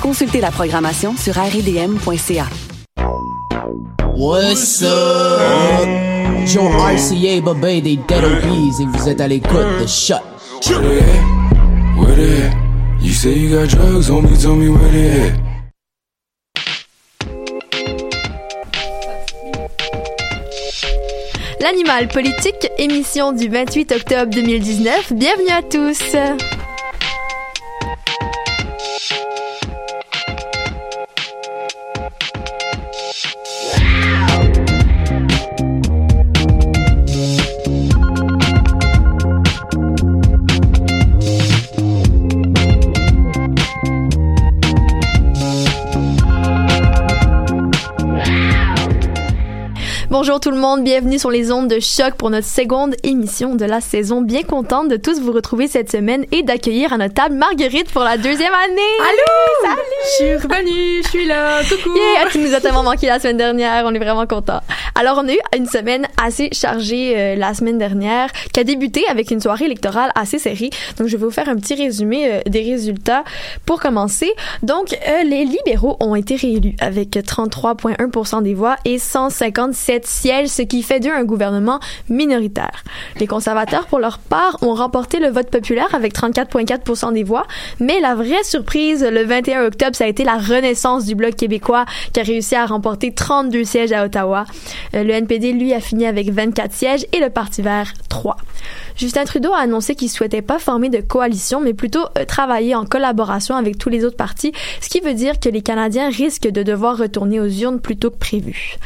Consultez la programmation sur ridm.ca. What's up? Joe RCA, Bobé des Dead Obies et vous êtes à l'écoute de Shut. Where they at? Where they at? You say you got drugs, homie, tell me where they at. L'animal politique, émission du 28 octobre 2019. Bienvenue à tous. Bonjour tout le monde, bienvenue sur les ondes de choc pour notre seconde émission de la saison. Bien contente de tous vous retrouver cette semaine et d'accueillir à notre table Marguerite pour la deuxième année. Allô! Salut! Je suis revenue, je suis là, coucou! Yeah, tu nous as tellement manqué la semaine dernière, on est vraiment contents. Alors on a eu une semaine assez chargée euh, la semaine dernière qui a débuté avec une soirée électorale assez serrée. Donc je vais vous faire un petit résumé euh, des résultats pour commencer. Donc euh, les libéraux ont été réélus avec 33,1% des voix et 157 sièges, ce qui fait d'eux un gouvernement minoritaire. Les conservateurs, pour leur part, ont remporté le vote populaire avec 34,4 des voix, mais la vraie surprise, le 21 octobre, ça a été la renaissance du Bloc québécois qui a réussi à remporter 32 sièges à Ottawa. Euh, le NPD, lui, a fini avec 24 sièges et le Parti vert, 3. Justin Trudeau a annoncé qu'il souhaitait pas former de coalition, mais plutôt euh, travailler en collaboration avec tous les autres partis, ce qui veut dire que les Canadiens risquent de devoir retourner aux urnes plutôt que prévu.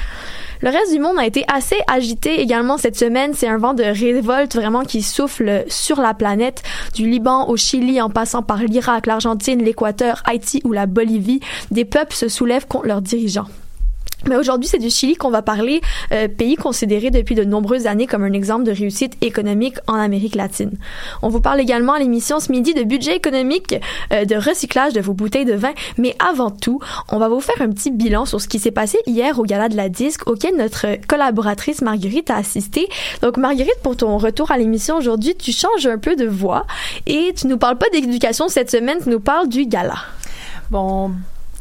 Le reste du monde a été assez agité également cette semaine. C'est un vent de révolte vraiment qui souffle sur la planète, du Liban au Chili en passant par l'Irak, l'Argentine, l'Équateur, Haïti ou la Bolivie. Des peuples se soulèvent contre leurs dirigeants. Mais aujourd'hui, c'est du Chili qu'on va parler, euh, pays considéré depuis de nombreuses années comme un exemple de réussite économique en Amérique latine. On vous parle également à l'émission ce midi de budget économique, euh, de recyclage de vos bouteilles de vin, mais avant tout, on va vous faire un petit bilan sur ce qui s'est passé hier au Gala de la Disque, auquel notre collaboratrice Marguerite a assisté. Donc Marguerite, pour ton retour à l'émission aujourd'hui, tu changes un peu de voix et tu nous parles pas d'éducation cette semaine, tu nous parles du Gala. Bon,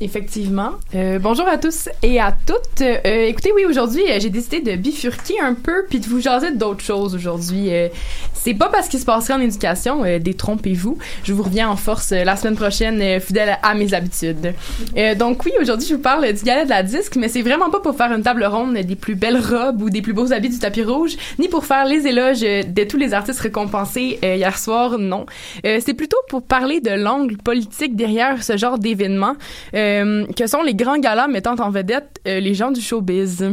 Effectivement. Euh, bonjour à tous et à toutes. Euh, écoutez, oui, aujourd'hui, euh, j'ai décidé de bifurquer un peu puis de vous jaser d'autres choses aujourd'hui. Euh, c'est pas parce qu'il se passerait en éducation, euh, détrompez-vous. Je vous reviens en force la semaine prochaine, fidèle à mes habitudes. donc oui, aujourd'hui, je vous parle du galet de la disque, mais c'est vraiment pas pour faire une table ronde des plus belles robes ou des plus beaux habits du tapis rouge, ni pour faire les éloges de tous les artistes récompensés hier soir, non. c'est plutôt pour parler de l'angle politique derrière ce genre d'événement. Euh, que sont les grands galas mettant en vedette euh, les gens du showbiz?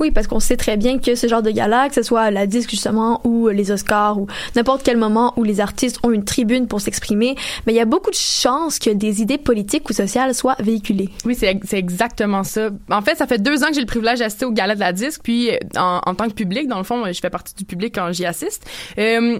Oui, parce qu'on sait très bien que ce genre de gala, que ce soit la disque justement ou les Oscars ou n'importe quel moment où les artistes ont une tribune pour s'exprimer, mais il y a beaucoup de chances que des idées politiques ou sociales soient véhiculées. Oui, c'est c'est exactement ça. En fait, ça fait deux ans que j'ai le privilège d'assister au gala de la disque, puis euh, en, en tant que public, dans le fond, je fais partie du public quand j'y assiste. Euh,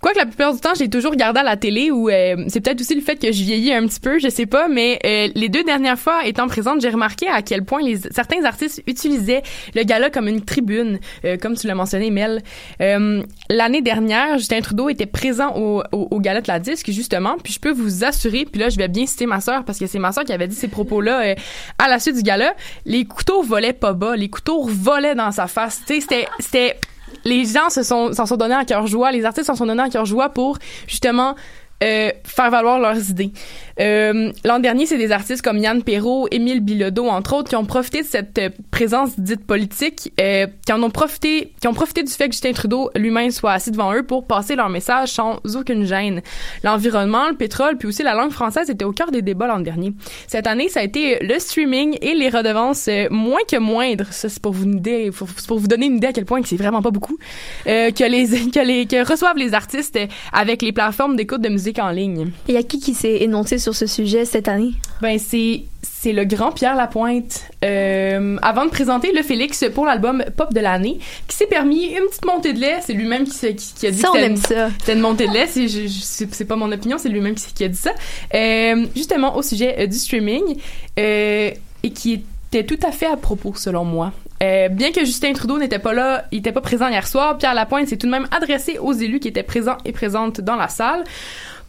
Quoique la plupart du temps, j'ai toujours regardé à la télé ou euh, c'est peut-être aussi le fait que je vieillis un petit peu, je sais pas, mais euh, les deux dernières fois étant présente, j'ai remarqué à quel point les, certains artistes utilisaient le gala comme une tribune, euh, comme tu l'as mentionné, Mel. L'année dernière, Justin Trudeau était présent au, au, au, gala de la disque, justement, puis je peux vous assurer, puis là, je vais bien citer ma sœur parce que c'est ma sœur qui avait dit ces propos-là à la suite du gala, les couteaux volaient pas bas, les couteaux volaient dans sa face. Tu sais, c'était les gens se sont s'en sont donnés à cœur joie, les artistes s'en sont donnés à cœur joie pour justement euh, faire valoir leurs idées. Euh, L'an dernier, c'est des artistes comme Yann Perrault, Émile Bilodeau, entre autres, qui ont profité de cette euh, présence dite politique, qui en ont profité, qui ont profité du fait que Justin Trudeau lui-même soit assis devant eux pour passer leur message sans aucune gêne. L'environnement, le pétrole, puis aussi la langue française étaient au cœur des débats l'an dernier. Cette année, ça a été le streaming et les redevances moins que moindres. Ça, c'est pour vous donner une idée à quel point que c'est vraiment pas beaucoup que reçoivent les artistes avec les plateformes d'écoute de musique en ligne. Et il y a qui qui s'est énoncé sur ce sujet cette année? Ben, c'est c'est le grand Pierre Lapointe. Euh, avant de présenter le Félix pour l'album Pop de l'année, qui s'est permis une petite montée de lait. C'est lui-même qui, qui, qui, a dit ça, que c'était une montée de lait. C'est pas mon opinion, c'est lui-même qui, qui, a dit ça. Euh, justement, au sujet euh, du streaming, et qui était tout à fait à propos, selon moi. Euh, bien que Justin Trudeau n'était pas là, il était pas présent hier soir, Pierre Lapointe s'est tout de même adressé aux élus qui étaient présents et présentes dans la salle.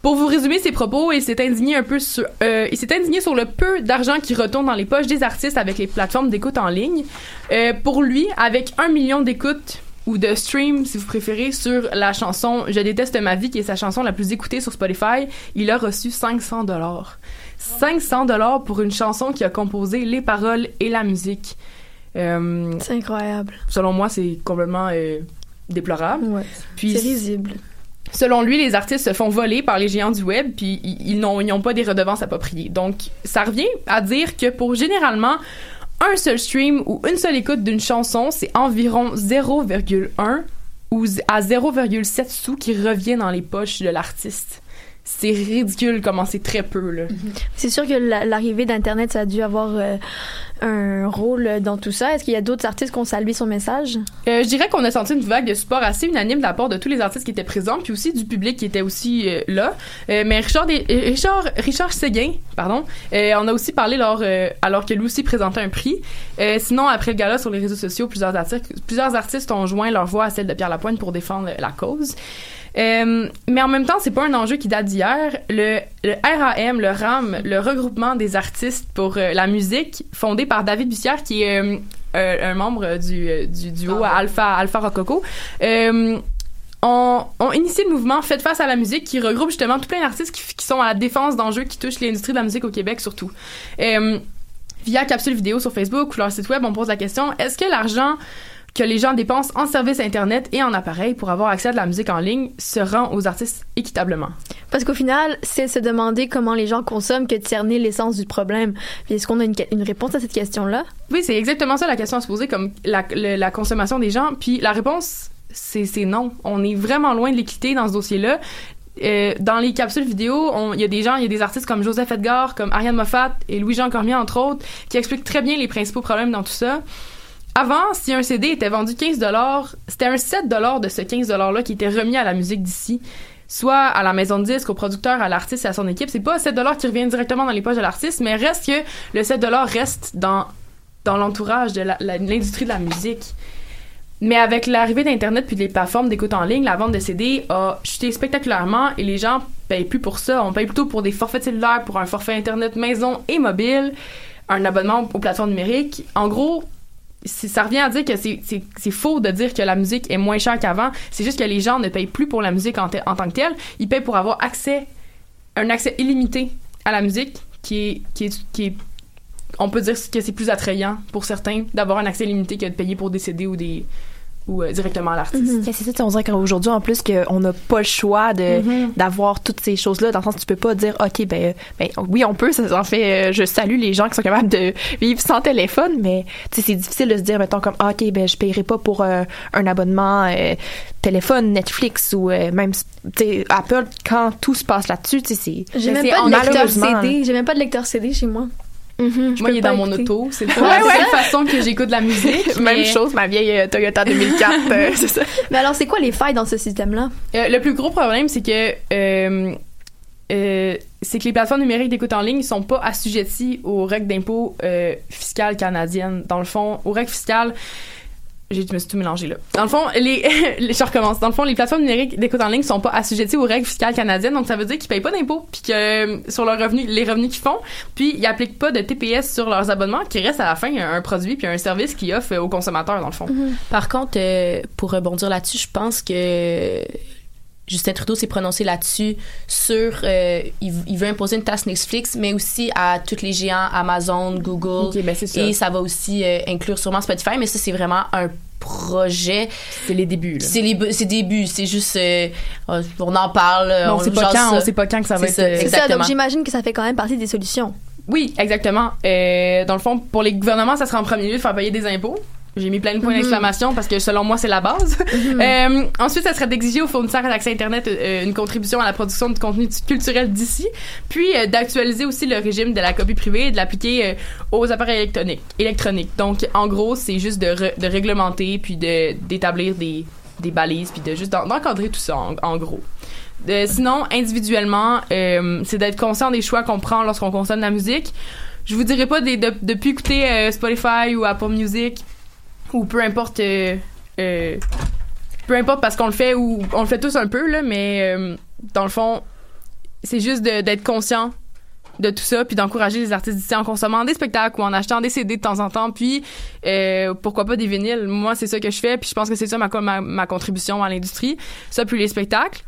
Pour vous résumer ses propos, il s'est indigné un peu sur, euh, il s'est indigné sur le peu d'argent qui retourne dans les poches des artistes avec les plateformes d'écoute en ligne. Euh, pour lui, avec un million d'écoutes ou de streams, si vous préférez, sur la chanson Je déteste ma vie, qui est sa chanson la plus écoutée sur Spotify, il a reçu 500 dollars. 500 dollars pour une chanson qui a composé les paroles et la musique. Euh, c'est incroyable. Selon moi, c'est complètement déplorable. Ouais. Puis c'est risible. Selon lui, les artistes se font voler par les géants du web, puis ils n'ont pas des redevances appropriées. Donc, ça revient à dire que pour généralement un seul stream ou une seule écoute d'une chanson, c'est environ 0,1 ou à 0,7 sous qui revient dans les poches de l'artiste. C'est ridicule comment c'est très peu là. C'est sûr que l'arrivée d'internet ça a dû avoir euh, un rôle dans tout ça. Est-ce qu'il y a d'autres artistes qui ont salué son message? Euh, Je dirais qu'on a senti une vague de support assez unanime de la part de tous les artistes qui étaient présents, puis aussi du public qui était aussi euh, là. Mais Richard, des, Richard, Richard Séguin, pardon, on a aussi parlé lors, alors que lui aussi présentait un prix. sinon, après le gala sur les réseaux sociaux, plusieurs artistes, plusieurs artistes ont joint leur voix à celle de Pierre Lapointe pour défendre la cause. Euh, mais en même temps, c'est pas un enjeu qui date d'hier. Le, le, RAM, le RAM, le regroupement des artistes pour euh, la musique, fondé par David Bussière, qui est euh, un membre du, du duo Alpha Alpha Rococo. On, on initié le mouvement Faites face à la musique qui regroupe justement tout plein d'artistes qui, qui, sont à la défense d'enjeux qui touchent l'industrie de la musique au Québec surtout. via capsule vidéo sur Facebook ou leur site web, on pose la question est-ce que l'argent que les gens dépensent en services Internet et en appareils pour avoir accès à de la musique en ligne se rend aux artistes équitablement. Parce qu'au final, c'est se demander comment les gens consomment que de cerner l'essence du problème. est-ce qu'on a une, une, réponse à cette question-là? Oui, c'est exactement ça la question à se poser, comme la consommation des gens. Puis la réponse, c'est non. On est vraiment loin de l'équité dans ce dossier-là. Euh, dans les capsules vidéo, il y a des gens, il y a des artistes comme Joseph Edgar, comme Ariane Moffat et Louis-Jean Cormier, entre autres, qui expliquent très bien les principaux problèmes dans tout ça. Avant, si un CD était vendu 15 c'était un 7 de ce 15 $-là qui était remis à la musique d'ici. Soit à la maison de disque, au producteur, à l'artiste et à son équipe. C'est pas 7 qui revient directement dans les poches de l'artiste, mais reste que le 7 reste dans, dans l'entourage de l'industrie de la musique. Mais avec l'arrivée d'Internet puis des plateformes d'écoute en ligne, la vente de CD a chuté spectaculairement et les gens payent plus pour ça. On paye plutôt pour des forfaits cellulaires, pour un forfait Internet maison et mobile, un abonnement aux plateformes numériques. En gros, ça revient à dire que c'est faux de dire que la musique est moins chère qu'avant. C'est juste que les gens ne payent plus pour la musique en, en, tant que telle. Ils payent pour avoir accès, un accès illimité à la musique qui est, qui est, qui est on peut dire que c'est plus attrayant pour certains d'avoir un accès illimité que de payer pour des CD ou des, ou euh, directement à l'artiste. Ouais, C'est ça, tu sais, on dirait qu'aujourd'hui, en plus, qu'on n'a pas le choix de Mhm. d'avoir toutes ces choses-là. Dans le sens, tu peux pas dire, OK, ben, euh, ben oui, on peut. Ça en fait, euh, je salue les gens qui sont capables de vivre sans téléphone, mais tu sais, c'est difficile de se dire, mettons, comme, OK, ben, je paierai pas pour euh, un abonnement euh, téléphone, Netflix ou euh, même, tu sais, Apple, quand tout se passe là-dessus, tu sais, c'est. J'ai mais même c'est pas de lecteur CD. J'ai même pas de lecteur CD chez moi. Moi, il est dans mon auto. C'est la ouais. seule façon que j'écoute la musique. Même mais- chose, ma vieille euh, Toyota 2004, euh, c'est ça. Mais alors, c'est quoi les failles dans ce système-là? Euh, le plus gros problème, c'est que euh, c'est que les plateformes numériques d'écoute en ligne ne sont pas assujetties aux règles d'impôt fiscales canadiennes. Dans le fond, aux règles fiscales, j'ai, je me suis tout mélangé là. Dans le fond, les, les- je recommence. Dans le fond, les plateformes numériques d'écoute en ligne sont pas assujetties aux règles fiscales canadiennes, donc ça veut dire qu'ils payent pas d'impôts, puis que euh, sur leurs revenus, les revenus qu'ils font, puis ils appliquent pas de TPS sur leurs abonnements, qui reste à la fin un, un produit puis un service qu'ils offrent aux consommateurs dans le fond. Par contre, euh, pour rebondir là-dessus, je pense que Justin Trudeau s'est prononcé là-dessus sur euh, il, il veut imposer une taxe Netflix, mais aussi à tous les géants Amazon, Google, Ok, ben c'est ça. et ça va aussi euh, inclure sûrement Spotify, mais ça c'est vraiment un projet. C'est les débuts. là. C'est les c'est début, c'est juste euh, on en parle. On on sait pas quand, ça. on sait pas quand que ça va C'est être. ça, C'est ça, donc j'imagine que ça fait quand même partie des solutions. Oui, exactement. Euh, dans le fond, pour les gouvernements, ça sera en premier lieu de faire payer des impôts. J'ai mis plein de points Mhm. d'exclamation parce que selon moi, c'est la base. Euh, ensuite, ça serait d'exiger aux fournisseurs d'accès Internet euh, une contribution à la production de contenu culturel d'ici, puis euh, d'actualiser aussi le régime de la copie privée et de l'appliquer euh, aux appareils électroniques. électroniques. Donc, en gros, c'est juste de, re- de réglementer puis de d'établir des, des balises puis de juste d'en- d'encadrer tout ça, en, en gros. Sinon, individuellement, c'est d'être conscient des choix qu'on prend lorsqu'on consomme la musique. Je vous dirais pas des- de, plus écouter Spotify ou Apple Music ou peu importe euh, euh, peu importe parce qu'on le fait ou on le fait tous un peu là mais euh, dans le fond c'est juste d'être conscient de tout ça puis d'encourager les artistes d'ici en consommant des spectacles ou en achetant des CD de temps en temps puis euh, pourquoi pas des vinyles. Moi c'est ça que je fais puis je pense que c'est ça ma, ma, ma contribution à l'industrie ça puis les spectacles.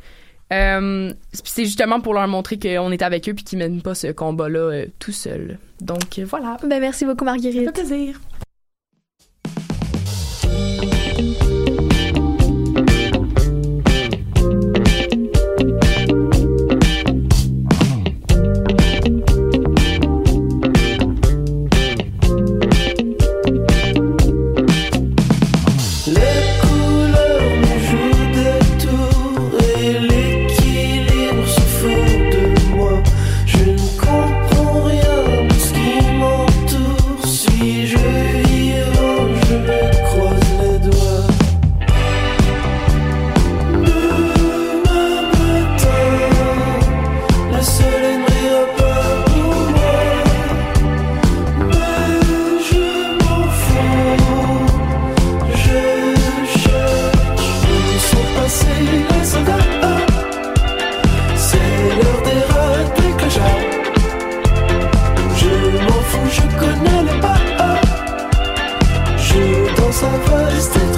Euh, c'est justement pour leur montrer qu'on est avec eux puis qu'ils mènent pas ce combat là tout seul donc voilà. Ben, merci beaucoup, Marguerite. ça fait plaisir je connais les pas. Je dans sa veste.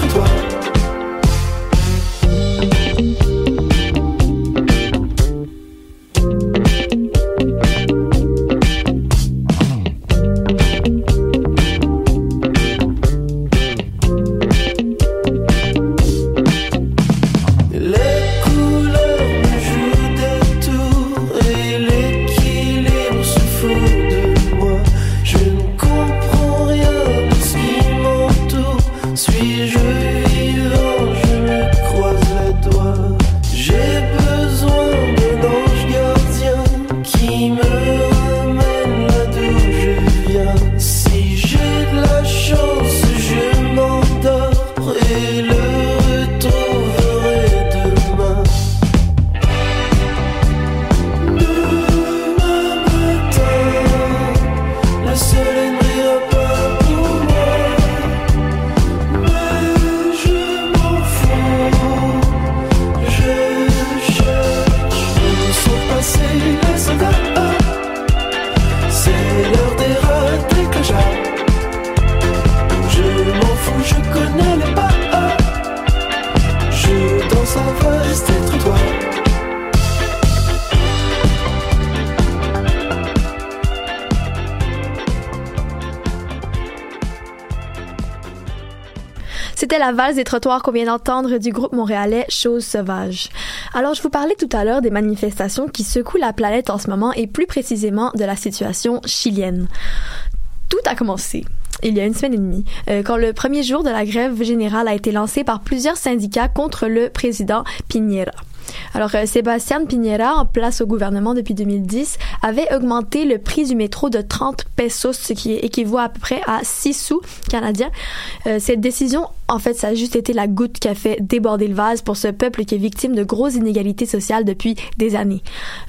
La valse des trottoirs qu'on vient d'entendre du groupe montréalais Chose Sauvage. Alors, je vous parlais tout à l'heure des manifestations qui secouent la planète en ce moment et plus précisément de la situation chilienne. Tout a commencé il y a une semaine et demie, euh, quand le premier jour de la grève générale a été lancé par plusieurs syndicats contre le président Piñera. Alors, euh, Sébastien Piñera, en place au gouvernement depuis 2010, avait augmenté le prix du métro de 30 pesos, ce qui équivaut à peu près à 6 sous canadiens. Euh, cette décision, en fait, ça a juste été la goutte qui a fait déborder le vase pour ce peuple qui est victime de grosses inégalités sociales depuis des années.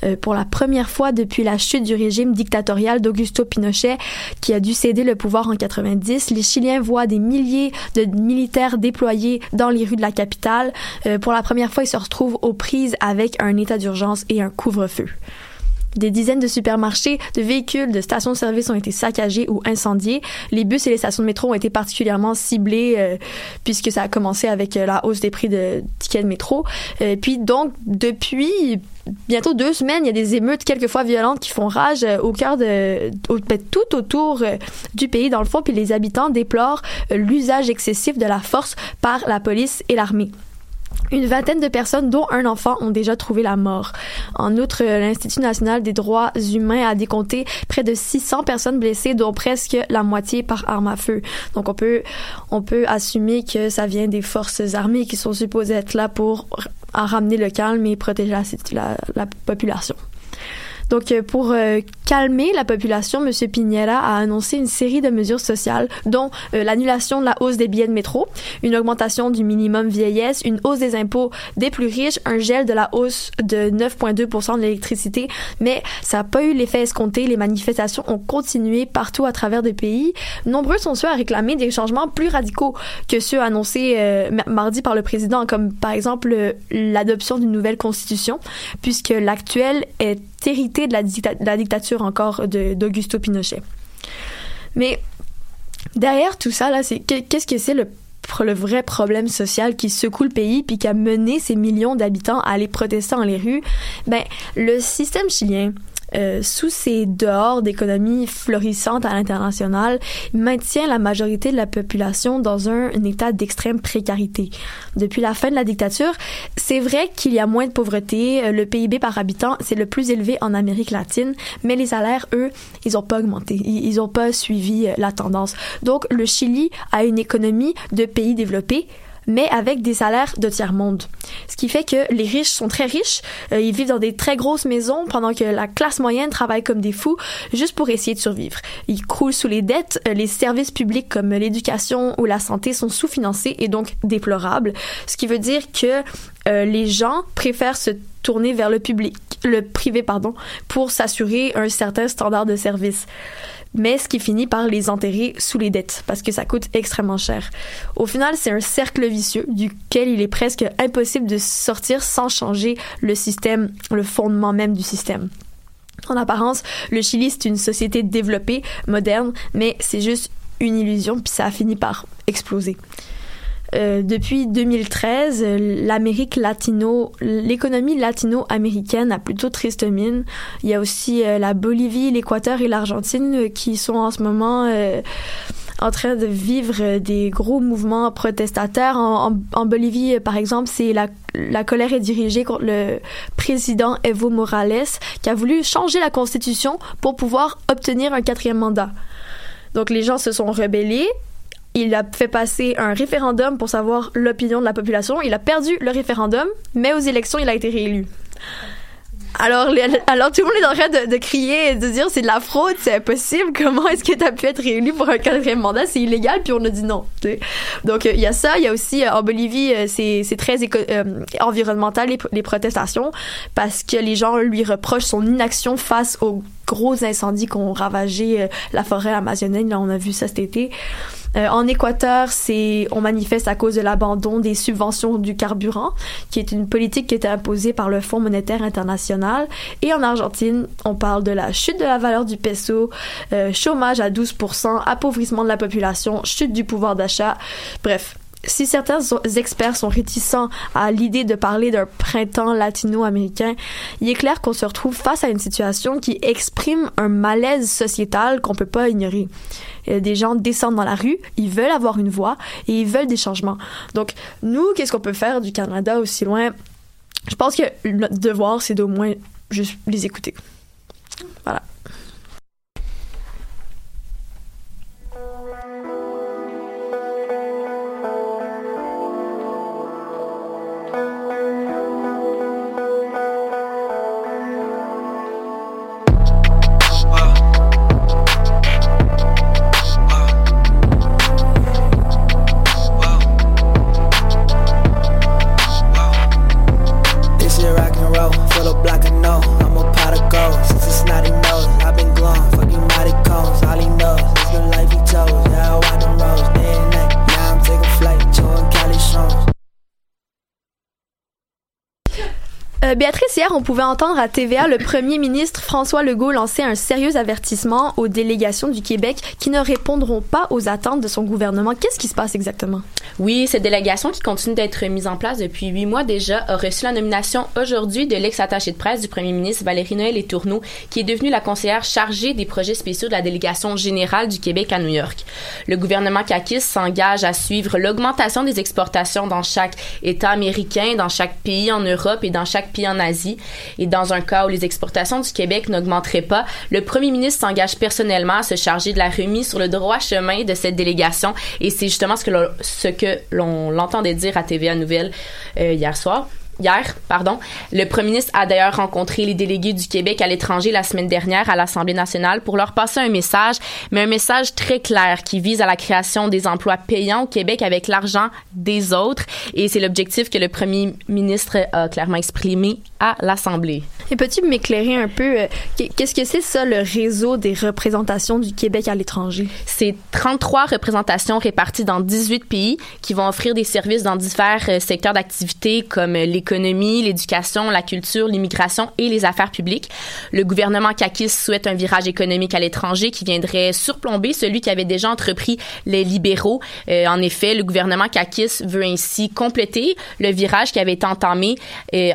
Euh, pour la première fois depuis la chute du régime dictatorial d'Augusto Pinochet, qui a dû céder le pouvoir en 90, les Chiliens voient des milliers de militaires déployés dans les rues de la capitale. Euh, pour la première fois, ils se retrouvent aux prises avec un état d'urgence et un couvre-feu. Des dizaines de supermarchés, de véhicules, de stations-service ont été saccagés ou incendiés. Les bus et les stations de métro ont été particulièrement ciblés euh, puisque ça a commencé avec euh, la hausse des prix de tickets de métro. Euh, puis donc depuis bientôt deux semaines, il y a des émeutes quelquefois violentes qui font rage euh, au cœur de ben, tout autour du pays dans le fond. Puis les habitants déplorent l'usage excessif de la force par la police et l'armée. Une vingtaine de personnes, dont un enfant, ont déjà trouvé la mort. En outre, l'Institut national des droits humains a décompté près de 600 personnes blessées, dont presque la moitié par arme à feu. Donc, on peut, on peut assumer que ça vient des forces armées qui sont supposées être là pour ramener le calme et protéger la, la population. Donc, euh, pour euh, calmer la population, M. Piñera a annoncé une série de mesures sociales, dont euh, l'annulation de la hausse des billets de métro, une augmentation du minimum vieillesse, une hausse des impôts des plus riches, un gel de la hausse de 9,2% de l'électricité. Mais ça n'a pas eu l'effet escompté. Les manifestations ont continué partout à travers le pays. Nombreux sont ceux à réclamer des changements plus radicaux que ceux annoncés euh, ma- mardi par le président, comme par exemple euh, l'adoption d'une nouvelle constitution, puisque l'actuelle est héritée de la, dictature encore d'Augusto Pinochet. Mais derrière tout ça, qu'est-ce que c'est le, le vrai problème social qui secoue le pays puis qui a mené ces millions d'habitants à aller protester dans les rues? Ben, le système chilien, euh, sous ses dehors d'économie florissante à l'international, maintient la majorité de la population dans un, un état d'extrême précarité. Depuis la fin de la dictature, c'est vrai qu'il y a moins de pauvreté, euh, le PIB par habitant, c'est le plus élevé en Amérique latine, mais les salaires, eux, ils ont pas augmenté, ils, ils ont pas suivi euh, la tendance. Donc, le Chili a une économie de pays développés, mais avec des salaires de tiers-monde. Ce qui fait que les riches sont très riches, euh, ils vivent dans des très grosses maisons pendant que la classe moyenne travaille comme des fous juste pour essayer de survivre. Ils croulent sous les dettes, euh, les services publics comme l'éducation ou la santé sont sous-financés et donc déplorables, ce qui veut dire que euh, les gens préfèrent se tourner vers le public, le privé pardon, pour s'assurer un certain standard de service mais ce qui finit par les enterrer sous les dettes parce que ça coûte extrêmement cher. Au final, c'est un cercle vicieux duquel il est presque impossible de sortir sans changer le système, le fondement même du système. En apparence, le Chili, c'est une société développée, moderne, mais c'est juste une illusion, puis ça a fini par exploser. Euh, depuis 2013, euh, l'Amérique latino, l'économie latino-américaine a plutôt triste mine. Il y a aussi euh, la Bolivie, l'Équateur et l'Argentine qui sont en ce moment euh, en train de vivre des gros mouvements protestataires. En, en- en Bolivie, par exemple, c'est la, la colère est dirigée contre le président Evo Morales qui a voulu changer la constitution pour pouvoir obtenir un quatrième mandat. Donc les gens se sont rebellés. Il a fait passer un référendum pour savoir l'opinion de la population. Il a perdu le référendum, mais aux élections, il a été réélu. Alors, alors tout le monde est en train de, crier et de dire c'est de la fraude, c'est impossible. Comment est-ce que tu as pu être réélu pour un quatrième mandat? C'est illégal. Puis on a dit non. Donc euh, il y a ça. Il y a aussi euh, en Bolivie, euh, c'est très environnemental les, les protestations parce que les gens lui reprochent son inaction face aux gros incendies qui ont ravagé la forêt amazonienne. Là, on a vu ça cet été. Euh, en Équateur, c'est on manifeste à cause de l'abandon des subventions du carburant, qui est une politique qui était imposée par le Fonds monétaire international. Et en Argentine, on parle de la chute de la valeur du peso, euh, chômage à 12%, appauvrissement de la population, chute du pouvoir d'achat. Bref, si certains experts sont réticents à l'idée de parler d'un printemps latino-américain, il est clair qu'on se retrouve face à une situation qui exprime un malaise sociétal qu'on peut pas ignorer. Euh, Des gens descendent dans la rue, ils veulent avoir une voix et ils veulent des changements. Donc, nous, qu'est-ce qu'on peut faire du Canada aussi loin? Je pense que notre devoir, c'est d'au moins juste les écouter. Euh, Béatrice, hier, on pouvait entendre à TVA le premier ministre François Legault lancer un sérieux avertissement aux délégations du Québec qui ne répondront pas aux attentes de son gouvernement. Qu'est-ce qui se passe exactement? Oui, cette délégation qui continue d'être mise en place depuis huit mois déjà a reçu la nomination aujourd'hui de l'ex-attaché de presse du premier ministre Valérie Noël et Tourneau, qui est devenue la conseillère chargée des projets spéciaux de la délégation générale du Québec à New York. Le gouvernement CAQIS s'engage à suivre l'augmentation des exportations dans chaque État américain, dans chaque pays en Europe et dans chaque pays en Asie. Et dans un cas où les exportations du Québec n'augmenteraient pas, le premier ministre s'engage personnellement à se charger de la remise sur le droit chemin de cette délégation. Et c'est justement ce que l'on, l'entendait dire à TVA Nouvelle euh, hier soir. Hier, pardon, le premier ministre a d'ailleurs rencontré les délégués du Québec à l'étranger la semaine dernière à l'Assemblée nationale pour leur passer un message, mais un message très clair qui vise à la création des emplois payants au Québec avec l'argent des autres. Et c'est l'objectif que le premier ministre a clairement exprimé à l'Assemblée. Et peux-tu m'éclairer un peu, euh, qu'est-ce que c'est ça, le réseau des représentations du Québec à l'étranger? C'est 33 représentations réparties dans 18 pays qui vont offrir des services dans divers euh, secteurs d'activité comme euh, l'économie, l'éducation, la culture, l'immigration et les affaires publiques. Le gouvernement CAQIS souhaite un virage économique à l'étranger qui viendrait surplomber celui qui avait déjà entrepris les libéraux. En effet, le gouvernement CAQIS veut ainsi compléter le virage qui avait été entamé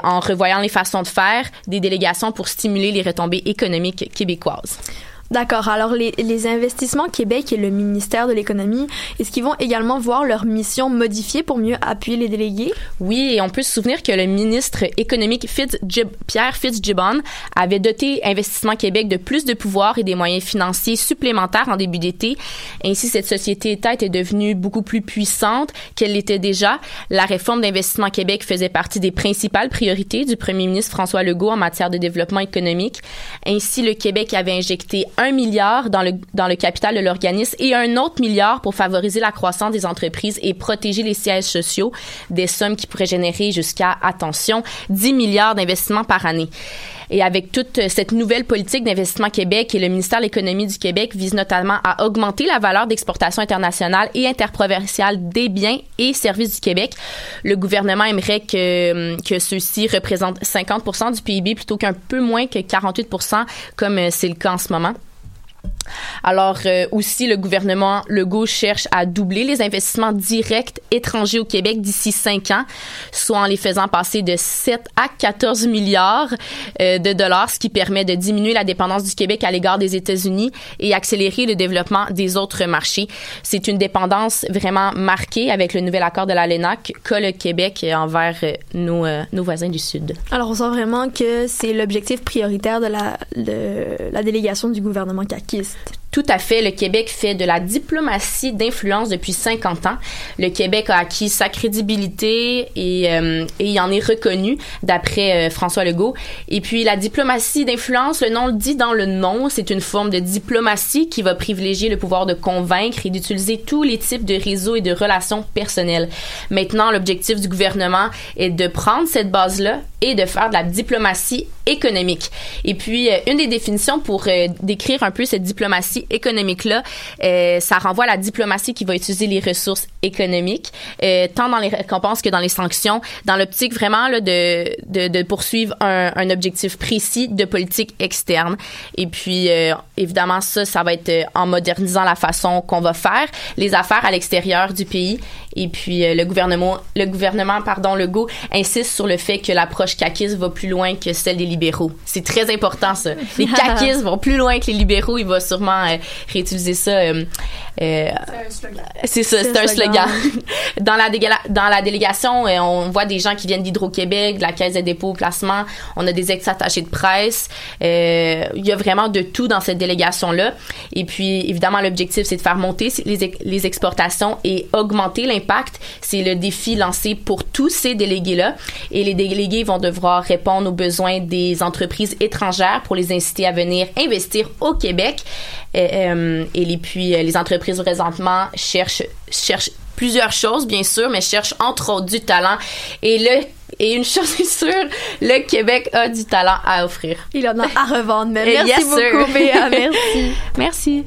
en revoyant les façons de faire des délégations pour stimuler les retombées économiques québécoises. D'accord. Alors, les, les investissements Québec et le ministère de l'Économie, est-ce qu'ils vont également voir leur mission modifiée pour mieux appuyer les délégués? Oui, et on peut se souvenir que le ministre économique Fitzgib Pierre Fitzgibbon avait doté Investissement Québec de plus de pouvoirs et des moyens financiers supplémentaires en début d'été. Ainsi, cette société-État était devenue beaucoup plus puissante qu'elle l'était déjà. La réforme d'Investissement Québec faisait partie des principales priorités du premier ministre François Legault en matière de développement économique. Ainsi, le Québec avait injecté un milliard dans le, dans le capital de l'organisme et un autre milliard pour favoriser la croissance des entreprises et protéger les sièges sociaux, des sommes qui pourraient générer jusqu'à, attention, 10 milliards d'investissements par année. Et avec toute cette nouvelle politique d'investissement Québec et le ministère de l'Économie du Québec vise notamment à augmenter la valeur d'exportation internationale et interprovinciale des biens et services du Québec. Le gouvernement aimerait que, que ceux-ci représentent 50 du PIB plutôt qu'un peu moins que 48% comme c'est le cas en ce moment. Alors euh, aussi, le gouvernement Legault cherche à doubler les investissements directs étrangers au Québec d'ici cinq ans, soit en les faisant passer de 7 à 14 milliards euh, de dollars, ce qui permet de diminuer la dépendance du Québec à l'égard des États-Unis et accélérer le développement des autres marchés. C'est une dépendance vraiment marquée avec le nouvel accord de la LENAC qu'a le Québec envers euh, nos, voisins du Sud. Alors, on sent vraiment que c'est l'objectif prioritaire de la, délégation du gouvernement caquiste. Tout à fait. Le Québec fait de la diplomatie d'influence depuis 50 ans. Le Québec a acquis sa crédibilité et, euh, et il en est reconnu d'après euh, François Legault. Et puis la diplomatie d'influence, le nom le dit dans le nom, c'est une forme de diplomatie qui va privilégier le pouvoir de convaincre et d'utiliser tous les types de réseaux et de relations personnelles. Maintenant, l'objectif du gouvernement est de prendre cette base-là et de faire de la diplomatie économique. Et puis, euh, une des définitions pour euh, décrire un peu cette diplomatie économique-là, euh, ça renvoie à la diplomatie qui va utiliser les ressources économique, euh, tant dans les récompenses que dans les sanctions, dans l'optique vraiment là, de, de, de poursuivre un, un objectif précis de politique externe. Et puis, euh, évidemment, ça, ça va être euh, en modernisant la façon qu'on va faire les affaires à l'extérieur du pays. Et puis, euh, le gouvernement, le gouvernement, pardon, Legault insiste sur le fait que l'approche caquiste va plus loin que celle des libéraux. C'est très important, ça. Les caquistes vont plus loin que les libéraux. Il va sûrement euh, réutiliser ça. euh, euh, c'est ça, c'est un slogan. dans, la dans la délégation, on voit des gens qui viennent d'Hydro-Québec, de la Caisse de dépôt au placement. On a des ex-attachés de presse. Il y a vraiment de tout dans cette délégation-là. Et puis, évidemment, l'objectif, c'est de faire monter les, les exportations et augmenter l'impact. C'est le défi lancé pour tous ces délégués-là. Et les délégués vont devoir répondre aux besoins des entreprises étrangères pour les inciter à venir investir au Québec. Euh, euh, et puis, euh, les entreprises présentement cherchent, cherchent plusieurs choses, bien sûr, mais cherchent entre autres du talent. Et le et une chose est sûre, le Québec a du talent à offrir. Il en a à revendre, Et merci yes, beaucoup, Béa, merci. Merci.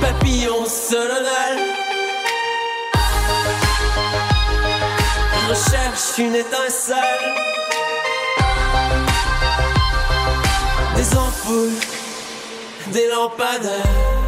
Papillon solennel. Recherche une étincelle. Des ampoules Des lampadaires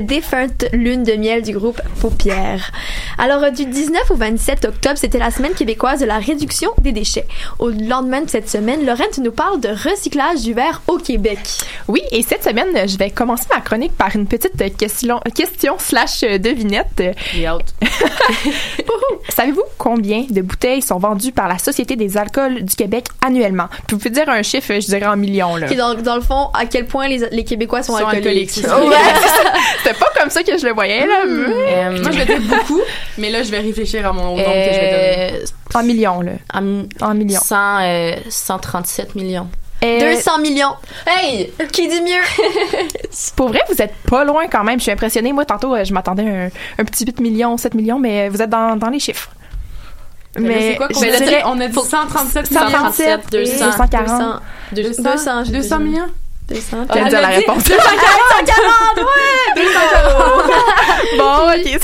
Défunte Lune de miel du groupe Paupières. Alors, euh, du 19 au 27 octobre, c'était la semaine québécoise de la réduction des déchets. Au lendemain de cette semaine, Lorraine, tu nous parles de recyclage du verre au Québec. Oui, et cette semaine, je vais commencer ma chronique par une petite question, question slash devinette. Savez-vous combien de bouteilles sont vendues par la Société des alcools du Québec annuellement? Puis vous pouvez dire un chiffre, je dirais en millions. Là. Dans, dans le fond, à quel point les, les Québécois sont, Sont alcooliques. alcooliques. Ouais, c'était pas comme ça que je le voyais, là. Euh, moi, je le dis beaucoup, mais là, je vais réfléchir à mon nom que je vais donner. En millions, là. En, en millions. 100, euh, 137 millions. Euh, 200 millions. Hey! Qui dit mieux? Pour vrai, vous êtes pas loin quand même. Je suis impressionnée. Moi, tantôt, euh, je m'attendais à un, un petit 8 millions, 7 millions, mais vous êtes dans, dans les chiffres. Mais c'est quoi qu'on On a dit 137 137, 200, 240. 200, 200, 200 millions? 200. Tu viens de dire la réponse? 240, ouais! 240! bon, ok.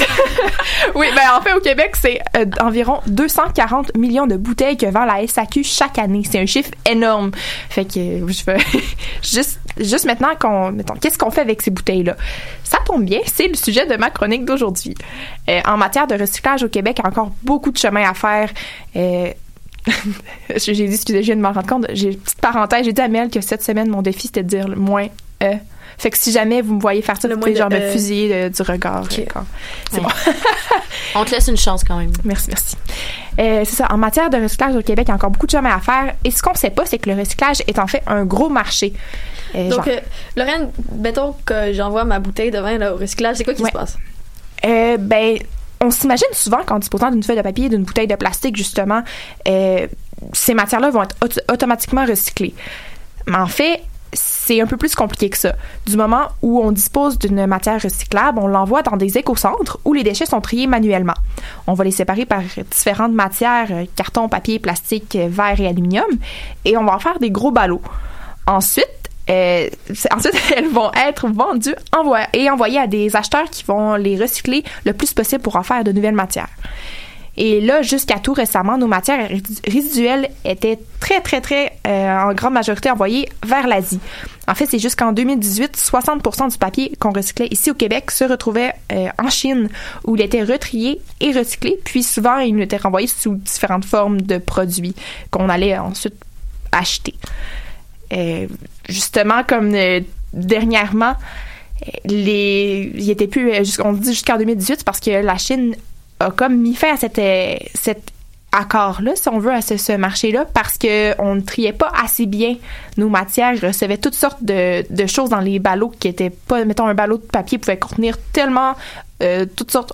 oui, ben en fait, au Québec, c'est euh, environ 240 millions de bouteilles que vend la SAQ chaque année. C'est un chiffre énorme. Fait que euh, je veux juste, juste maintenant qu'on, mettons, qu'est-ce qu'on fait avec ces bouteilles-là? Ça tombe bien, c'est le sujet de ma chronique d'aujourd'hui. Euh, en matière de recyclage au Québec, il y a encore beaucoup de chemin à faire. J'ai dit, excusez, je viens de m'en rendre compte. J'ai une petite parenthèse. J'ai dit à Mel que cette semaine, mon défi, c'était de dire le moins euh. Fait que si jamais vous me voyez faire ça, Le vous moins genre de me euh. fusiller euh, du regard. Ok. quand- C'est Ouais. bon. On te laisse une chance quand même. Merci, merci. Euh, c'est ça. En matière de recyclage au Québec, il y a encore beaucoup de chemin à faire. Et ce qu'on sait pas, c'est que le recyclage est en fait un gros marché. Euh, Donc, Lorraine, mettons que j'envoie ma bouteille de vin là, au recyclage, c'est quoi qui Ouais. se passe? Euh, ben, on s'imagine souvent qu'en disposant d'une feuille de papier d'une bouteille de plastique, justement, euh, ces matières-là vont être auto- automatiquement recyclées. Mais en fait, c'est un peu plus compliqué que ça. Du moment où on dispose d'une matière recyclable, on l'envoie dans des écocentres où les déchets sont triés manuellement. On va les séparer par différentes matières, euh, carton, papier, plastique, euh, verre et aluminium, et on va en faire des gros ballots. Ensuite, euh, ensuite, elles vont être vendues et envoyées à des acheteurs qui vont les recycler le plus possible pour en faire de nouvelles matières. Et là, jusqu'à tout récemment, nos matières résidu- résiduelles étaient très, très, très, euh, en grande majorité envoyées vers l'Asie. En fait, c'est jusqu'en 2018, 60% du papier qu'on recyclait ici au Québec se retrouvait euh, en Chine, où il était retrié et recyclé, puis souvent, il était renvoyé sous différentes formes de produits qu'on allait ensuite acheter. Euh, justement, comme euh, dernièrement, les, il était plus, euh, on dit jusqu'en 2018 parce que la Chine a comme mis fin à cette, cet accord-là, si on veut, à ce, ce marché-là, parce que on ne triait pas assez bien nos matières, ils recevaient toutes sortes de, de choses dans les ballots qui étaient pas, mettons, un ballot de papier pouvait contenir tellement euh, toutes sortes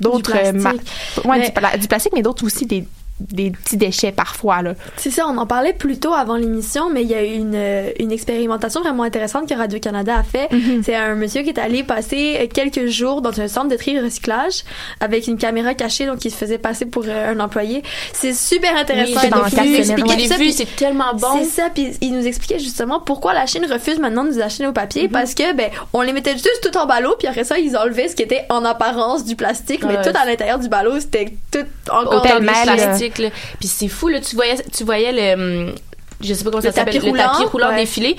d'autres Du ma- plastique. ouais, Mais- du, pla- du plastique, mais d'autres aussi des, des petits déchets parfois là. C'est ça, on en parlait plus tôt avant l'émission, mais il y a eu une, euh, une expérimentation vraiment intéressante que Radio-Canada a fait. Mhm. C'est un monsieur qui est allé passer euh, quelques jours dans un centre de tri et recyclage avec une caméra cachée, donc il se faisait passer pour euh, un employé. C'est super intéressant. Oui, dans c'est tellement bon. C'est ça, puis il nous expliquait justement pourquoi la Chine refuse maintenant de nous acheter nos papiers parce que ben on les mettait juste tout en ballot puis après ça ils enlevaient ce qui était en apparence du plastique mais tout à l'intérieur du ballot c'était tout encore de Pêle-mêle, là. Puis c'est fou là, tu voyais tu voyais le hum, je sais pas comment Le ça s'appelle, le tapis roulant, roulant ouais. défilé.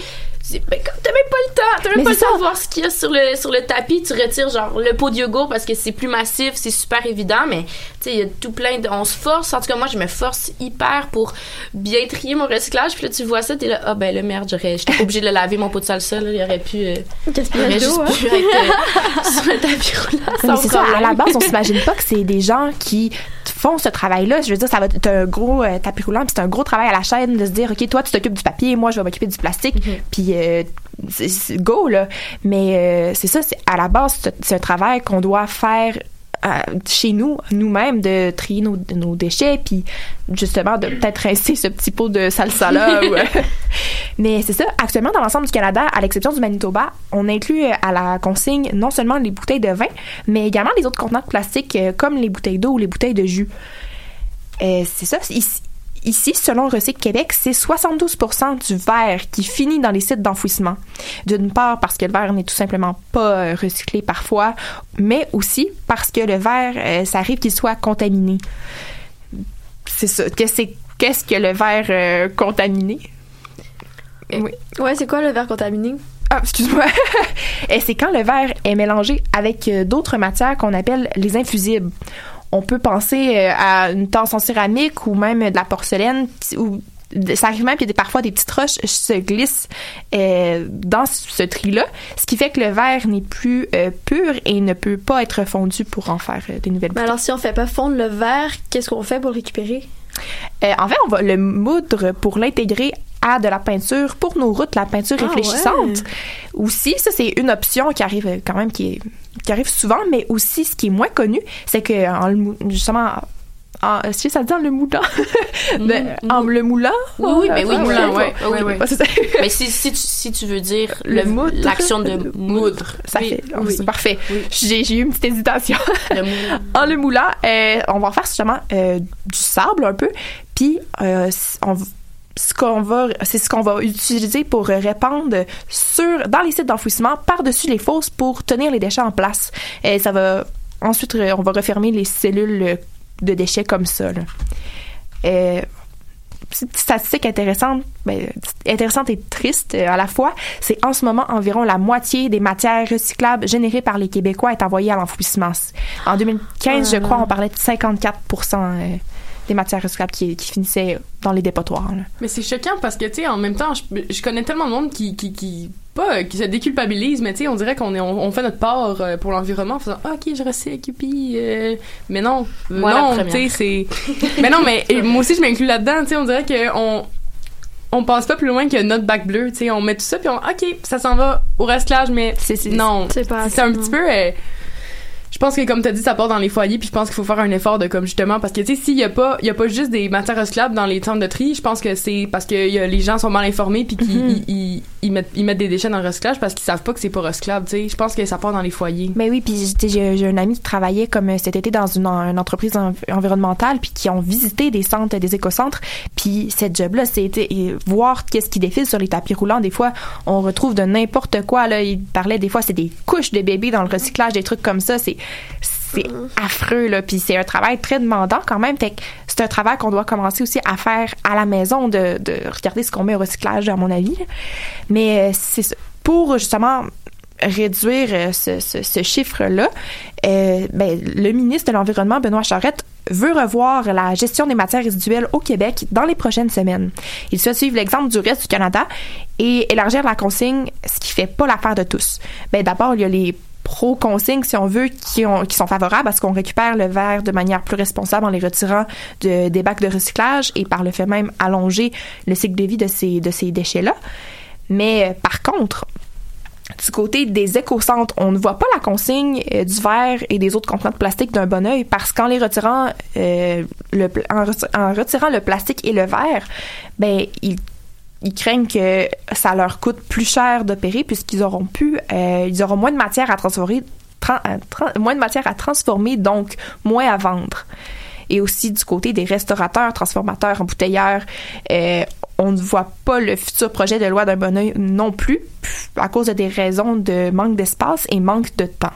Ben, comme t'as même pas le temps, t'as même Mais pas le temps de voir ce qu'il y a sur le sur le tapis, tu retires genre le pot de yogourt parce que c'est plus massif, c'est super évident, mais tu sais il y a tout plein de on se force, en tout cas moi je me force hyper pour bien trier mon recyclage, puis là tu vois ça, t'es là ah ben le merde, j'aurais j'étais obligée de laver mon pot de salsa là, il aurait pu euh, juste hein. pu être euh, sur le tapis roulant Mais sans c'est ça, à la base, on s'imagine pas que c'est des gens qui font ce travail-là. Je veux dire, ça va être un gros euh, tapis roulant, puis c'est un gros travail à la chaîne de se dire, OK, toi, tu t'occupes du papier, moi, je vais m'occuper du plastique, puis euh, go, là. Mais euh, c'est ça, c'est à la base, c'est- un travail qu'on doit faire euh, chez nous, nous-mêmes, de trier nos, nos déchets, puis justement de peut-être rincer ce petit pot de salsa là. Mais c'est ça. Actuellement, dans l'ensemble du Canada, à l'exception du Manitoba, on inclut à la consigne non seulement les bouteilles de vin, mais également les autres contenants de plastique comme les bouteilles d'eau ou les bouteilles de jus. Euh, c'est ça. Ici, ici, selon Recycle Québec, c'est 72% du verre qui finit dans les sites d'enfouissement. D'une part parce que le verre n'est tout simplement pas euh, recyclé parfois, mais aussi parce que le verre, euh, ça arrive qu'il soit contaminé. C'est ça. Qu'est-ce que c'est- qu'est-ce que le verre euh, contaminé? Oui. ouais c'est quoi le verre contaminé? Ah, excuse-moi. Et c'est quand le verre est mélangé avec d'autres matières qu'on appelle les infusibles. On peut penser euh, à une tasse en céramique ou même de la porcelaine ou ça arrive même qu'il y a des- parfois des petites roches se glissent euh, dans ce tri-là, ce qui fait que le verre n'est plus euh, pur et ne peut pas être fondu pour en faire euh, des nouvelles Mais alors, si on fait pas fondre le verre, qu'est-ce qu'on fait pour le récupérer? En fait, on va le moudre pour l'intégrer à de la peinture pour nos routes, la peinture Ah, réfléchissante. Aussi, ça c'est une option qui arrive quand même qui, est- qui arrive souvent, mais aussi ce qui est moins connu, c'est que en justement en, est-ce que ça dit en le moulant? Ben, en le moulant? Oui, oui, mais oui, Ah, moulin, ouais, oui, oui, oui. Mais si, si, tu, si tu veux dire Le le- l'action de moudre. Ça Oui, fait, oh, oui. c'est parfait. J'ai, j'ai eu une petite hésitation. Le moulin. en le moulant, euh, on va en faire justement euh, du sable un peu, puis euh, on ce qu'on va, c'est ce qu'on va utiliser pour répandre sur dans les sites d'enfouissement par-dessus les fosses pour tenir les déchets en place. Et ça va ensuite on va refermer les cellules de déchets comme ça. Là. Petite statistique intéressante, ben, intéressante et triste euh, à la fois, c'est en ce moment environ la moitié des matières recyclables générées par les Québécois est envoyée à l'enfouissement. En 2015, je Ah. crois, on parlait de 54 euh, des matières recyclables qui, qui finissaient dans les dépotoirs. là. Mais c'est choquant parce que, tu sais, en même temps, je, je connais tellement de monde qui, qui, qui pas, qui se déculpabilise, mais tu sais, on dirait qu'on est, on, on fait notre part euh, pour l'environnement en faisant, Ah, ok, je recycle, puis, euh, mais non, euh, Moi, non, tu sais, c'est, mais non, mais et moi aussi, je m'inclus là-dedans, tu sais, on dirait que on, on passe pas plus loin que notre bac bleu, tu sais, on met tout ça, puis on, ok, ça s'en va au recyclage, mais non, C'est pas c'est un petit non. peu, euh, je pense que comme tu as dit ça part dans les foyers puis je pense qu'il faut faire un effort de comme justement parce que tu sais s'il y a pas il y a pas juste des matières recyclables dans les centres de tri je pense que c'est parce que y a- les gens sont mal informés puis qu'ils Mhm. ils, ils- ils mettent ils mettent des déchets dans le recyclage parce qu'ils savent pas que c'est pas recyclable tu sais je pense que ça part dans les foyers Mais oui, puis j'ai j'ai un ami qui travaillait comme euh, cet été dans une, une entreprise en- environnementale, puis qui ont visité des centres, des écocentres, puis cette job-là, c'était et voir qu'est-ce qui défile sur les tapis roulants. Des fois, on retrouve de n'importe quoi. Là, il parlait des fois, c'est des couches de bébés dans le recyclage, des trucs comme ça. C'est c'est affreux là, puis c'est un travail très demandant quand même. Fait que c'est un travail qu'on doit commencer aussi à faire à la maison, de, de regarder ce qu'on met au recyclage, à mon avis. Mais euh, c'est pour justement réduire euh, ce, chiffre-là, euh, ben, le ministre de l'Environnement, Benoît Charette, veut revoir la gestion des matières résiduelles au Québec dans les prochaines semaines. Il souhaite suivre l'exemple du reste du Canada et élargir la consigne, ce qui fait pas l'affaire de tous. Ben, D'abord, il y a les pro-consignes, si on veut, qui, ont, qui sont favorables à ce qu'on récupère le verre de manière plus responsable en les retirant de- des bacs de recyclage et par le fait même allonger le cycle de vie de ces, déchets-là. Mais euh, par contre, du côté des éco-centres, on ne voit pas la consigne euh, du verre et des autres contenants de plastique d'un bon œil parce qu'en les retirant, euh, le, retirant le plastique et le verre, ben ils, ils craignent que ça leur coûte plus cher d'opérer puisqu'ils auront pu, euh, ils auront moins de matière à transformer, tran- moins de matière à transformer, donc moins à vendre. Et aussi du côté des restaurateurs, transformateurs, embouteilleurs, euh, on ne voit pas le futur projet de loi d'un bon oeil non plus, à cause de des raisons de manque d'espace et manque de temps.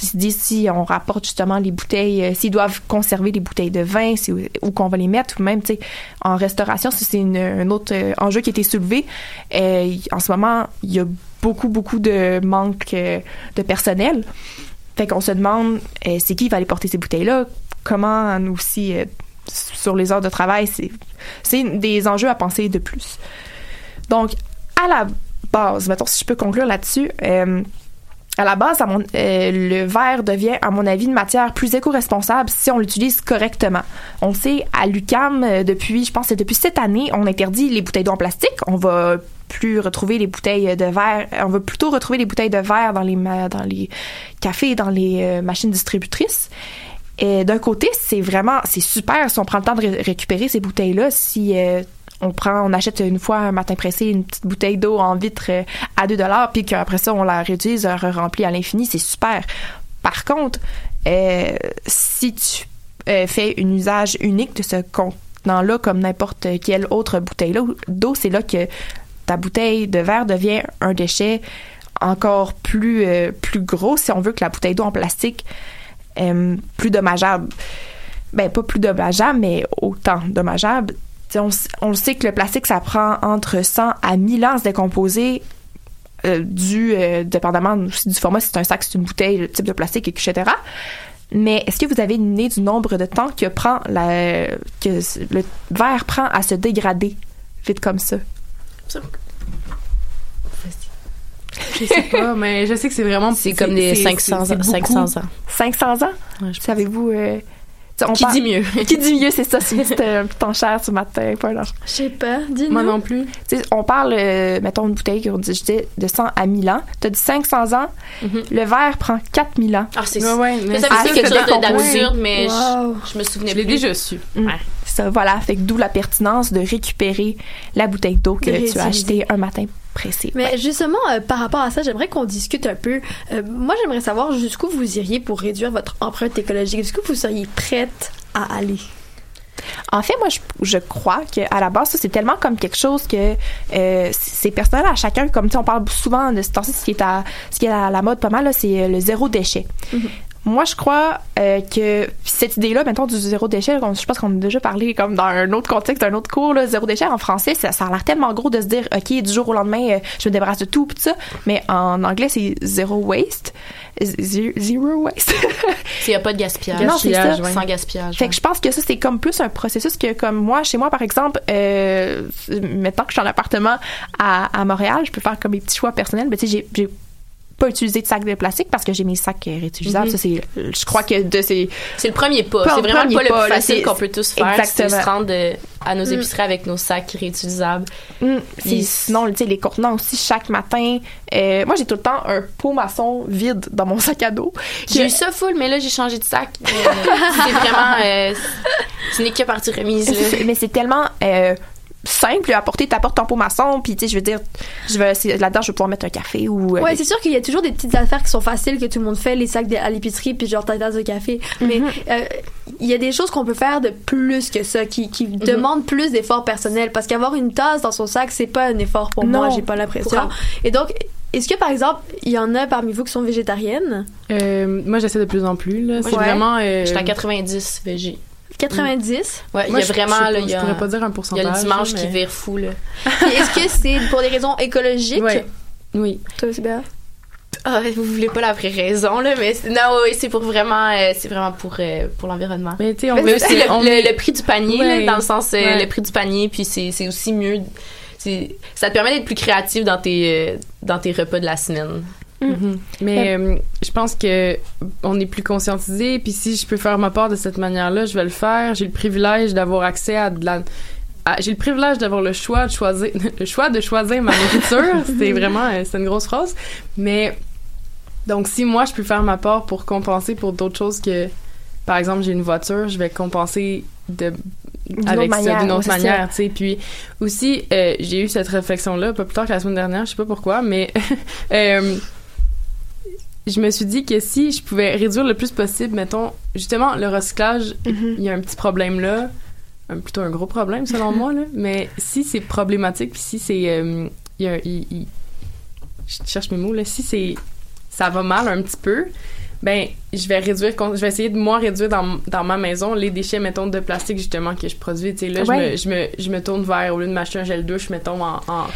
Se dit si on rapporte justement les bouteilles, euh, s'ils doivent conserver les bouteilles de vin, où qu'on va les mettre, ou même tu sais en restauration, c'est un autre euh, enjeu qui a été soulevé. euh, en ce moment, il y a beaucoup beaucoup de manque de personnel. Fait qu'on se demande, c'est qui va aller porter ces bouteilles-là? Comment nous aussi, sur les heures de travail, c'est, des enjeux à penser de plus. Donc, à la base, mettons si je peux conclure là-dessus, à la base, euh, le verre devient, à mon avis, une matière plus éco-responsable si on l'utilise correctement. On sait, à l'UCAM, euh, depuis, je pense c'est depuis cette année, on interdit les bouteilles d'eau en plastique. On va plus retrouver les bouteilles de verre. On va plutôt retrouver les bouteilles de verre dans les, dans les cafés, dans les euh, machines distributrices. Et d'un côté, c'est vraiment, c'est super si on prend le temps de ré- récupérer ces bouteilles-là. Si on prend, on achète une fois un matin pressé une petite bouteille d'eau en vitre euh, à 2 dollars, puis qu'après ça on la réutilise, on la remplit à l'infini, c'est super. Par contre, euh, si tu euh, fais un usage unique de ce contenant-là, comme n'importe quelle autre bouteille d'eau, c'est là que ta bouteille de verre devient un déchet encore plus euh, plus gros si on veut que la bouteille d'eau en plastique euh, plus dommageable. Ben, pas plus dommageable, mais autant dommageable. On, on le sait que le plastique, ça prend entre 100 à 1000 ans à se décomposer euh, du, euh, dépendamment aussi du format, si c'est un sac, si c'est une bouteille, le type de plastique, etc. Mais est-ce que vous avez une idée du nombre de temps que prend la, que le verre prend à se dégrader vite comme ça? Je sais pas, mais je sais que c'est vraiment. C'est comme des 500 c'est ans- beaucoup. 500 ans? 500 ans? Savez-vous... euh, on Qui parle- dit mieux? qui dit mieux, c'est ça. C'est c'était un petit enchère ce matin. Pas. Je sais pas, dis-nous. Moi non plus. On parle, euh, mettons, une bouteille qu'on dit, je dis, de 100 à 1000 ans. T'as dit 500 ans. Le verre prend 4000 ans. Ah, c'est Ouais, ouais, mais ça veut dire c'est quelque chose d'absurde, mais je- Wow. je, me souvenais Je l'ai plus. déjà su. Mm. Ça, voilà. Fait d'où la pertinence de récupérer la bouteille d'eau que De tu as achetée un matin précis. Mais justement, euh, par rapport à ça, j'aimerais qu'on discute un peu. Euh, moi, j'aimerais savoir jusqu'où vous iriez pour réduire votre empreinte écologique. Jusqu'où vous seriez prête à aller? En fait, moi, je, je crois qu'à la base, ça, c'est tellement comme quelque chose que euh, c'est personnel à chacun. Comme tu sais, on parle souvent de ce temps-ci, ce qui est à, ce qui est à la mode pas mal, là, c'est euh, le zéro déchet. Moi, je crois euh, que cette idée-là, mettons, du zéro déchet, je pense qu'on a déjà parlé comme dans un autre contexte, un autre cours, là, zéro déchet en français, ça, ça a l'air tellement gros de se dire, OK, du jour au lendemain, euh, je me débarrasse de tout, pis tout ça. Mais en anglais, c'est zéro waste. Z- Zero waste. S'il n'y a pas de gaspillage. Non, c'est ça. Sans gaspillage. Fait que je pense que ça, c'est comme plus un processus que comme moi, chez moi, par exemple, euh, maintenant que je suis en appartement à, à Montréal, je peux faire comme mes petits choix personnels. Mais tu sais, j'ai- j'ai pas utilisé de sac de plastique parce que j'ai mes sacs réutilisables. Mhm. Ça, c'est, je crois que de ces... C'est le premier pas. C'est le vraiment premier pas le plus facile c'est- qu'on peut tous faire. C'est se rendre à nos Mm. épiceries avec nos sacs réutilisables. Mm, c'est- Puis- sinon, tu sais, les contenants aussi, chaque matin. euh, moi, j'ai tout le temps un pot maçon vide dans mon sac à dos. J'ai eu ça full, mais là, j'ai changé de sac. Euh, c'est vraiment... euh, ce n'est que partie remise. là. C'est- mais c'est tellement euh, simple à porter t'apportes ton pot maçon puis tu sais je veux dire je vais là-dedans je vais pouvoir mettre un café ou euh, Ouais, c'est sûr qu'il y a toujours des petites affaires qui sont faciles que tout le monde fait, les sacs de- à l'épicerie puis genre ta tasse de café. Mais euh, il y a des choses qu'on peut faire de plus que ça, qui, qui demandent plus d'efforts personnels. Parce qu'avoir une tasse dans son sac, c'est pas un effort pour Non. moi, j'ai pas l'impression. Et donc, est-ce que par exemple, il y en a parmi vous qui sont végétariennes? Euh, moi, j'essaie de plus en plus. Là. C'est Ouais. vraiment. euh, J'étais à 90 VG. 90? Ouais, il y a je- vraiment... je là, je pourrais pas dire un il y a pourcentage. le dimanche qui vire fou, là. Puis est-ce que c'est pour des raisons écologiques? Ouais. Oui. Toi aussi, Béa? Ah, vous voulez pas la vraie raison, là, mais c'est- non, oui, c'est pour vraiment, euh, c'est vraiment pour, euh, pour l'environnement. Mais tu sais, on Mais aussi le, on le- est- le prix du panier, Ouais. là, dans le sens, euh, Ouais. le prix du panier, puis c'est c'est aussi mieux. Ça te permet d'être plus créatif dans tes, dans tes repas de la semaine. Mhm. Mais euh, je pense que on est plus conscientisé. Puis si je peux faire ma part de cette manière-là, je vais le faire. J'ai le privilège d'avoir accès à de la. J'ai le privilège d'avoir le choix de choisir le choix de choisir ma nourriture. c'est vraiment euh, c'est une grosse phrase. Mais donc si moi je peux faire ma part pour compenser pour d'autres choses que par exemple j'ai une voiture, je vais compenser de D'une avec autre ça manière, d'une autre manière, tu sais. Puis aussi, euh, j'ai eu cette réflexion-là, pas plus tard que la semaine dernière, je sais pas pourquoi, mais euh, je me suis dit que si je pouvais réduire le plus possible, mettons, justement, le recyclage, Mm-hmm. il y a un petit problème là, un- plutôt un gros problème selon moi, là, mais si c'est problématique, puis si c'est. euh, il y a, je cherche mes mots, là, si c'est. ça va mal un petit peu, ben je vais réduire je vais essayer de moi réduire dans, dans ma maison les déchets mettons de plastique justement que je produis tu sais là je Ouais. me, je me je me tourne vers au lieu de m'acheter un gel douche mettons en en,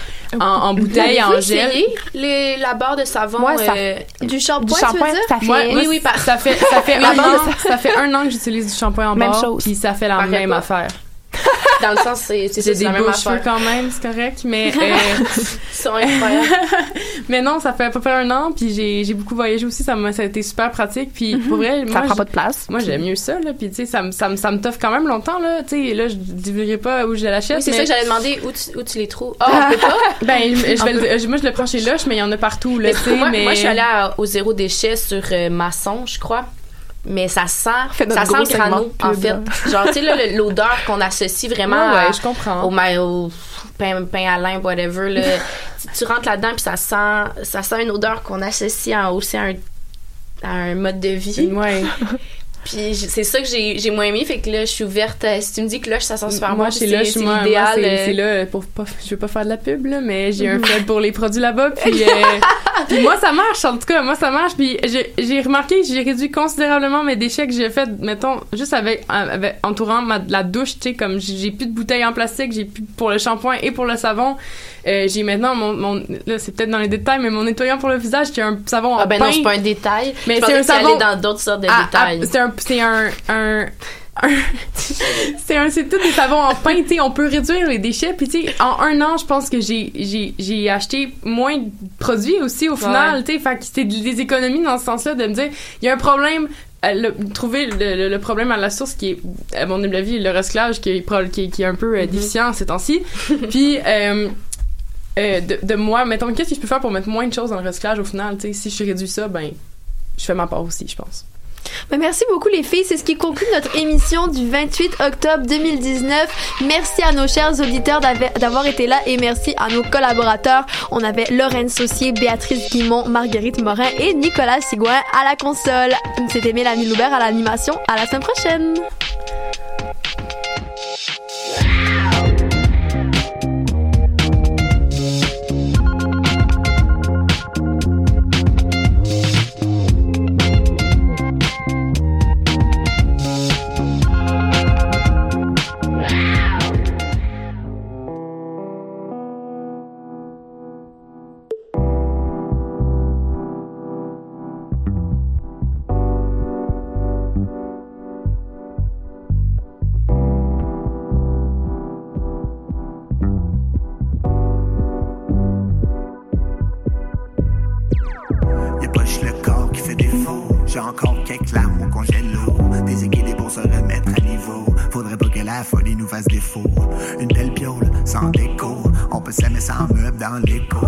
en, en bouteille en gel les, la barre de savon Ouais, ça- euh, Du shampoing, ça fait- Oui, moi, oui, par- ça fait ça fait Oui, un an ça fait un an que j'utilise du shampoing en Même barre chose. puis ça fait la Pareil même pas. affaire dans le sens c'est c'est ça, des la même beaux affaire cheveux quand même c'est correct mais euh, Ils sont incroyables mais non ça fait à peu près un an puis j'ai j'ai beaucoup voyagé aussi ça m'a ça a été super pratique puis pour vrai ça moi, prend j'- pas de place Moi, j'aime mieux ça, là. Puis, tu sais, ça, me- ça, me- ça me toffe quand même longtemps, là. Tu sais, là, je dirai pas où je l'achète. oui, c'est mais- ça que j'allais demander où tu, où tu les trouves ah on peut pas? Ben, je, vais le- moi, je le prends chez Lush, mais il y en a partout, là, Mais tu sais. moi, mais... moi, je suis allée à- au zéro déchet sur euh, maçon, je crois. Mais ça sent, ça sent le grano, segment en fait. Genre, tu sais, l'odeur qu'on associe vraiment Ouais, ouais, à- je comprends. au, pain, pain à lin, whatever. Là. tu, tu rentres là-dedans, puis ça sent, ça sent une odeur qu'on associe à, aussi à un, à un mode de vie. Ouais. Puis c'est ça que j'ai j'ai moins aimé, fait que là, je suis ouverte. à- Si tu me dis que Lush, ça sent super moi, bon, chez puis Lush, c'est c'est moi, moi, l'idéal. c'est euh, c'est là, euh, pour pas, je veux pas faire de la pub, là, mais j'ai un Mhm. fait pour les produits là-bas, puis, euh, puis moi, ça marche, en tout cas, moi, ça marche, puis j'ai j'ai remarqué que j'ai réduit considérablement mes déchets que j'ai fait, mettons, juste avec, avec entourant ma, la douche, tu sais, comme j'ai j'ai plus de bouteilles en plastique, j'ai plus pour le shampoing et pour le savon, euh, j'ai maintenant mon, mon là, c'est peut-être dans les détails, mais mon nettoyant pour le visage, qui est un savon en Ah ben pain. non, c'est pas un détail. Mais Je c'est un savon dans d'autres sortes de ah, détails. c'est un, c'est un, un, c'est un, c'est tout des savons en pain, tu sais, on peut réduire les déchets, puis tu sais, en un an, je pense que j'ai, j'ai, j'ai acheté moins de produits aussi au final, Ouais. tu sais, fait que c'était des économies dans ce sens-là de me dire, il y a un problème, euh, le- trouver le, le- le problème à la source qui est, à mon avis, le recyclage qui est, qui qui est un peu euh, déficient ces temps-ci, puis euh, euh, de, de moi, mettons, qu'est-ce que je peux faire pour mettre moins de choses dans le recyclage au final, tu sais, si je réduis ça, ben, je fais ma part aussi, je pense. Ben, merci beaucoup les filles, c'est ce qui conclut notre émission du 28 octobre 2019. Merci à nos chers auditeurs d'avoir été là et merci à nos collaborateurs. On avait Lorraine Saucier, Béatrice Guimont, Marguerite Morin et Nicolas Sigouin à la console. C'était Mélanie Loubert à l'animation. À la semaine prochaine. Dans. Jamais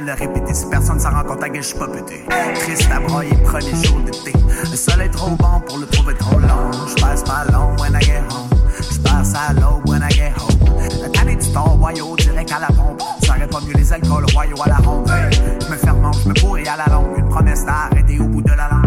le répéter. Si personne s'en rend compte, à gueule, j'suis pas pété. Triste à broyer, prenez chaud d'été. Le soleil trop bon pour le trouver trop long. J'passe ma longue when I get home. J'passe à l'eau when I get home. La tannée du temps, royaux, direct à la pompe. Ça aurait pas mieux les alcools, royaux à la ronde. Hey, j'me ferme, j'me pourris à la longue. Une promesse d'arrêter au bout de la langue.